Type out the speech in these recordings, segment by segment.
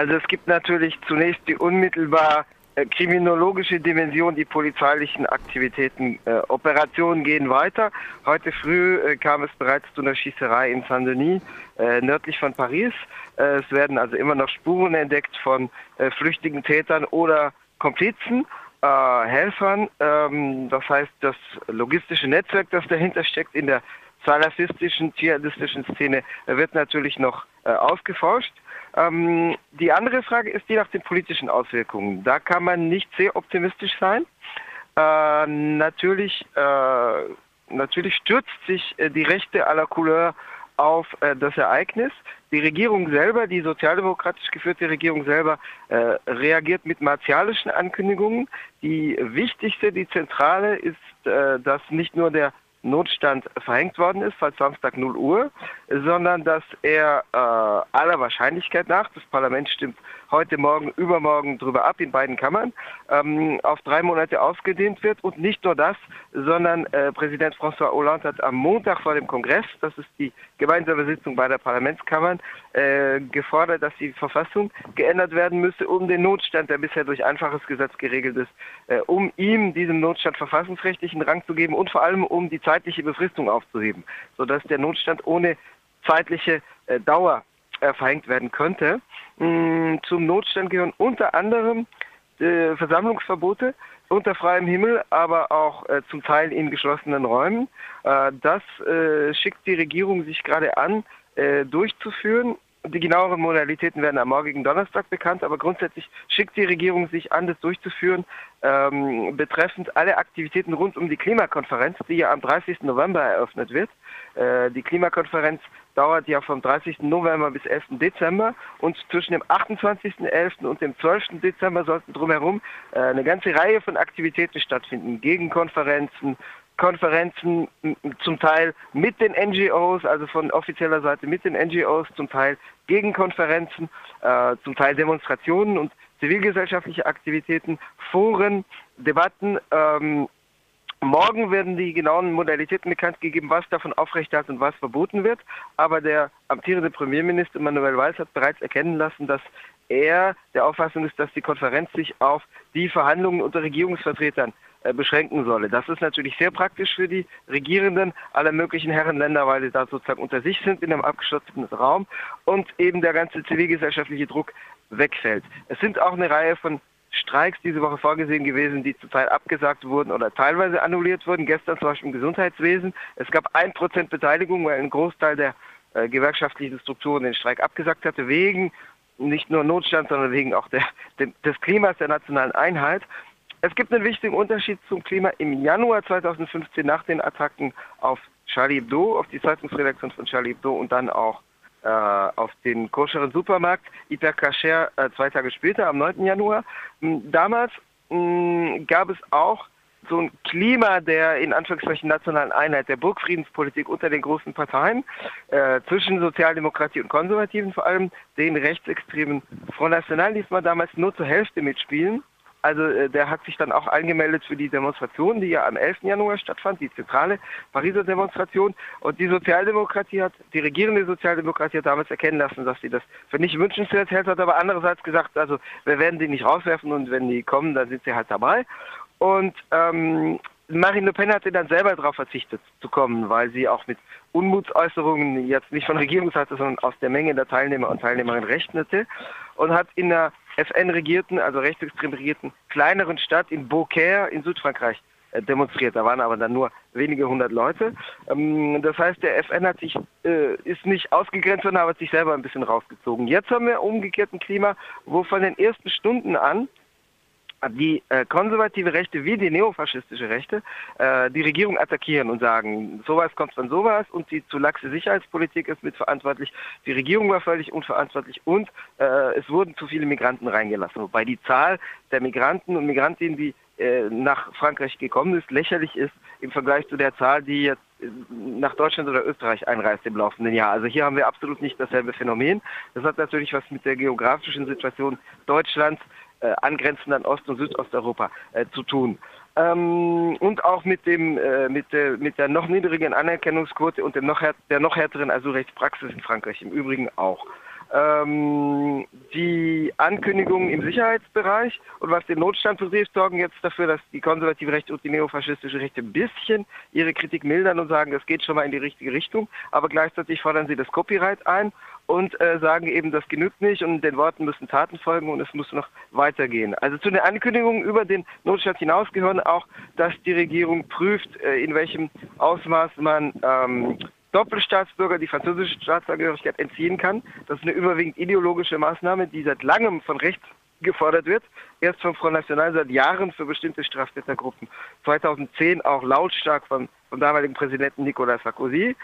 Also es gibt natürlich zunächst die unmittelbar äh, kriminologische Dimension, die polizeilichen Aktivitäten, äh, Operationen gehen weiter. Heute früh äh, kam es bereits zu einer Schießerei in Saint-Denis, äh, nördlich von Paris. Äh, es werden also immer noch Spuren entdeckt von äh, flüchtigen Tätern oder Komplizen. Helfern, ähm, das heißt das logistische Netzwerk, das dahinter steckt in der salafistischen, dschihadistischen Szene, wird natürlich noch ausgeforscht. Ähm, die andere Frage ist die nach den politischen Auswirkungen. Da kann man nicht sehr optimistisch sein. Äh, natürlich, äh, natürlich stürzt sich äh, die Rechte la Couleur auf äh, das Ereignis. Die Regierung selber, die sozialdemokratisch geführte Regierung selber, äh, reagiert mit martialischen Ankündigungen. Die wichtigste, die zentrale ist, äh, dass nicht nur der Notstand verhängt worden ist, seit Samstag 0 Uhr, sondern dass er äh, aller Wahrscheinlichkeit nach, das Parlament stimmt heute Morgen, übermorgen drüber ab in beiden Kammern, ähm, auf drei Monate ausgedehnt wird. Und nicht nur das, sondern äh, Präsident François Hollande hat am Montag vor dem Kongress, das ist die gemeinsame Sitzung beider Parlamentskammern, äh, gefordert, dass die Verfassung geändert werden müsse, um den Notstand, der bisher durch einfaches Gesetz geregelt ist, äh, um ihm diesem Notstand verfassungsrechtlichen Rang zu geben und vor allem um die zeitliche Befristung aufzuheben, sodass der Notstand ohne zeitliche äh, Dauer äh, verhängt werden könnte. Mm, zum Notstand gehören unter anderem äh, Versammlungsverbote unter freiem Himmel, aber auch äh, zum Teil in geschlossenen Räumen. Äh, das schickt die Regierung sich gerade an, durchzuführen. Die genaueren Modalitäten werden am morgigen Donnerstag bekannt, aber grundsätzlich schickt die Regierung sich an, das durchzuführen, ähm, betreffend alle Aktivitäten rund um die Klimakonferenz, die ja am 30. November eröffnet wird. Äh, die Klimakonferenz dauert ja vom 30. November bis 11. Dezember und zwischen dem 28.11. und dem 12. Dezember sollten drumherum äh, eine ganze Reihe von Aktivitäten stattfinden. Gegenkonferenzen, Konferenzen zum Teil mit den NGOs, also von offizieller Seite mit den NGOs, zum Teil Gegenkonferenzen, äh, zum Teil Demonstrationen und zivilgesellschaftliche Aktivitäten, Foren, Debatten. Ähm, Morgen werden die genauen Modalitäten bekannt gegeben, was davon aufrechterhalten und was verboten wird. Aber der amtierende Premierminister Manuel Valls hat bereits erkennen lassen, dass er der Auffassung ist, dass die Konferenz sich auf die Verhandlungen unter Regierungsvertretern äh, beschränken solle. Das ist natürlich sehr praktisch für die Regierenden aller möglichen Herrenländer, weil sie da sozusagen unter sich sind in einem abgeschlossenen Raum und eben der ganze zivilgesellschaftliche Druck wegfällt. Es sind auch eine Reihe von Streiks diese Woche vorgesehen gewesen, die zum Teil abgesagt wurden oder teilweise annulliert wurden. Gestern zum Beispiel im Gesundheitswesen. Es gab ein Prozent Beteiligung, weil ein Großteil der äh, gewerkschaftlichen Strukturen den Streik abgesagt hatte, wegen nicht nur Notstand, sondern wegen auch der, dem, des Klimas der nationalen Einheit. Es gibt einen wichtigen Unterschied zum Klima im Januar 2015 nach den Attacken auf Charlie Hebdo, auf die Zeitungsredaktion von Charlie Hebdo und dann auch äh, auf den koscheren Supermarkt Itacacher äh, zwei Tage später, am 9. Januar. Damals mh, gab es auch so ein Klima der in Anführungszeichen nationalen Einheit, der Burgfriedenspolitik unter den großen Parteien, äh, zwischen Sozialdemokratie und Konservativen vor allem, den rechtsextremen Front National ließ man damals nur zur Hälfte mitspielen. Also äh, der hat sich dann auch angemeldet für die Demonstration, die ja am 11. Januar stattfand, die zentrale Pariser Demonstration. Und die Sozialdemokratie hat, die regierende Sozialdemokratie hat damals erkennen lassen, dass sie das für nicht wünschenswert hält, hat aber andererseits gesagt, also wir werden die nicht rauswerfen und wenn die kommen, dann sind sie halt dabei. Und ähm, Marine Le Pen hatte dann selber darauf verzichtet zu kommen, weil sie auch mit Unmutsäußerungen jetzt nicht von Regierungsseite, sondern aus der Menge der Teilnehmer und Teilnehmerinnen rechnete und hat in der FN-regierten, also rechtsextrem regierten kleineren Stadt in Beaucaire in Südfrankreich äh, demonstriert. Da waren aber dann nur wenige hundert Leute. Ähm, das heißt, der FN hat sich, äh, ist nicht ausgegrenzt, sondern hat sich selber ein bisschen rausgezogen. Jetzt haben wir umgekehrt ein Klima, wo von den ersten Stunden an die äh, konservative Rechte wie die neofaschistische Rechte äh, die Regierung attackieren und sagen, sowas kommt von sowas und die zu laxe Sicherheitspolitik ist mitverantwortlich, die Regierung war völlig unverantwortlich und äh, es wurden zu viele Migranten reingelassen. Wobei die Zahl der Migranten und Migrantinnen, die äh, nach Frankreich gekommen ist, lächerlich ist im Vergleich zu der Zahl, die jetzt äh, nach Deutschland oder Österreich einreist im laufenden Jahr. Also hier haben wir absolut nicht dasselbe Phänomen. Das hat natürlich was mit der geografischen Situation Deutschlands äh, angrenzend an Ost- und Südosteuropa äh, zu tun. Ähm, und auch mit dem äh, mit der mit der noch niedrigen Anerkennungsquote und dem noch der noch härteren Asylrechtspraxis in Frankreich im Übrigen auch. Ähm, die Ankündigungen im Sicherheitsbereich. Und was den Notstand betrifft, sorgen jetzt dafür, dass die konservative Rechte und die neofaschistische Rechte ein bisschen ihre Kritik mildern und sagen, das geht schon mal in die richtige Richtung. Aber gleichzeitig fordern sie das Copyright ein und äh, sagen eben, das genügt nicht und den Worten müssen Taten folgen und es muss noch weitergehen. Also zu den Ankündigungen über den Notstand hinaus gehören auch, dass die Regierung prüft, äh, in welchem Ausmaß man ähm, Doppelstaatsbürger die französische Staatsangehörigkeit entziehen kann. Das ist eine überwiegend ideologische Maßnahme, die seit langem von rechts gefordert wird. Erst vom Front National seit Jahren für bestimmte Straftätergruppen. 2010 auch lautstark vom, vom damaligen Präsidenten Nicolas Sarkozy.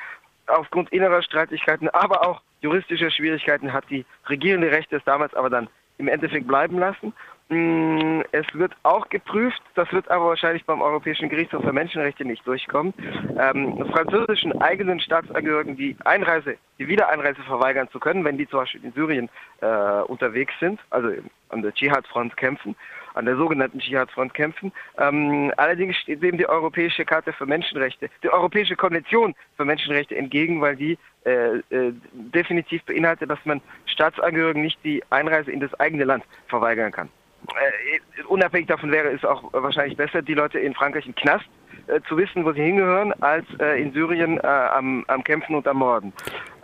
Aufgrund innerer Streitigkeiten, aber auch juristischer Schwierigkeiten hat die regierende Rechte es damals aber dann im Endeffekt bleiben lassen. Mm, es wird auch geprüft, das wird aber wahrscheinlich beim Europäischen Gerichtshof für Menschenrechte nicht durchkommen. Ähm, französischen eigenen Staatsangehörigen die Einreise, die Wiedereinreise verweigern zu können, wenn die zum Beispiel in Syrien äh, unterwegs sind, also an der Dschihad-Front kämpfen, an der sogenannten Dschihad-Front kämpfen. Ähm, allerdings steht dem die Europäische Karte für Menschenrechte, die Europäische Konvention für Menschenrechte entgegen, weil die äh, äh, definitiv beinhaltet, dass man Staatsangehörigen nicht die Einreise in das eigene Land verweigern kann äh, unabhängig davon wäre es auch wahrscheinlich besser, die Leute in Frankreich im Knast äh, zu wissen, wo sie hingehören, als äh, in Syrien äh, am, am, Kämpfen und am Morden.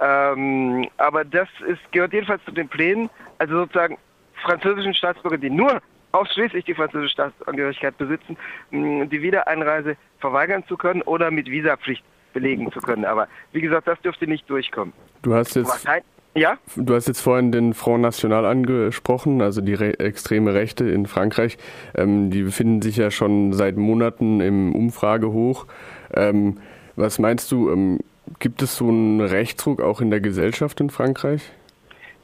Ähm, aber das ist, gehört jedenfalls zu den Plänen, also sozusagen französischen Staatsbürger, die nur ausschließlich die französische Staatsangehörigkeit besitzen, die Wiedereinreise verweigern zu können oder mit Visapflicht belegen zu können. Aber wie gesagt, das dürfte nicht durchkommen. Du hast jetzt ja? Du hast jetzt vorhin den Front National angesprochen, also die re extreme Rechte in Frankreich. Ähm, die befinden sich ja schon seit Monaten im Umfragehoch. Ähm, was meinst du, ähm, gibt es so einen Rechtsruck auch in der Gesellschaft in Frankreich?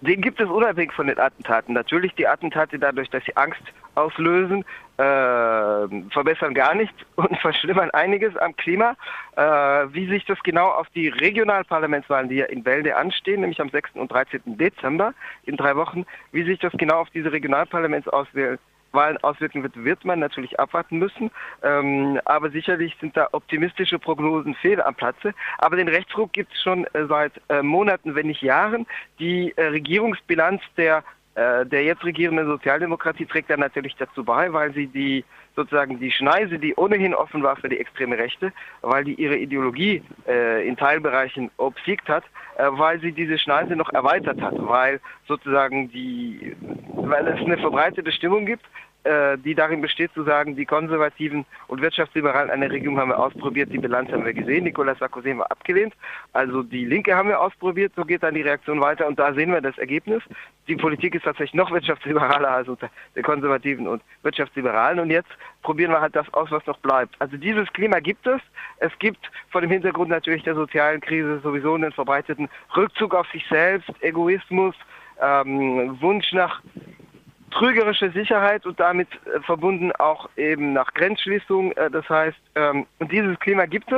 Den gibt es unabhängig von den Attentaten. Natürlich die Attentate dadurch, dass sie Angst auslösen, äh, verbessern gar nichts und verschlimmern einiges am Klima. Äh, wie sich das genau auf die Regionalparlamentswahlen, die ja in Bälde anstehen, nämlich am 6. und 13. Dezember in drei Wochen, wie sich das genau auf diese Regionalparlamentsauswahlen Wahlen auswirken wird, wird man natürlich abwarten müssen. Ähm, aber sicherlich sind da optimistische Prognosen fehl am Platze. Aber den Rechtsruck gibt es schon äh, seit äh, Monaten, wenn nicht Jahren. Die äh, Regierungsbilanz der der jetzt regierenden Sozialdemokratie trägt da natürlich dazu bei, weil sie die sozusagen die Schneise, die ohnehin offen war für die extreme Rechte, weil die ihre Ideologie äh, in Teilbereichen obsiegt hat, äh, weil sie diese Schneise noch erweitert hat, weil sozusagen die, weil es eine verbreitete Stimmung gibt, äh, die darin besteht zu sagen, die Konservativen und Wirtschaftsliberalen einer Regierung haben wir ausprobiert, die Bilanz haben wir gesehen, Nicolas Sarkozy haben wir abgelehnt, also die Linke haben wir ausprobiert, so geht dann die Reaktion weiter und da sehen wir das Ergebnis. Die Politik ist tatsächlich noch wirtschaftsliberaler als unter den Konservativen und Wirtschaftsliberalen und jetzt probieren wir halt das aus, was noch bleibt. Also dieses Klima gibt es. Es gibt vor dem Hintergrund natürlich der sozialen Krise sowieso einen verbreiteten Rückzug auf sich selbst, Egoismus, ähm, Wunsch nach trügerische Sicherheit und damit äh, verbunden auch eben nach Grenzschließung. Äh, das heißt, ähm, und dieses Klima gibt es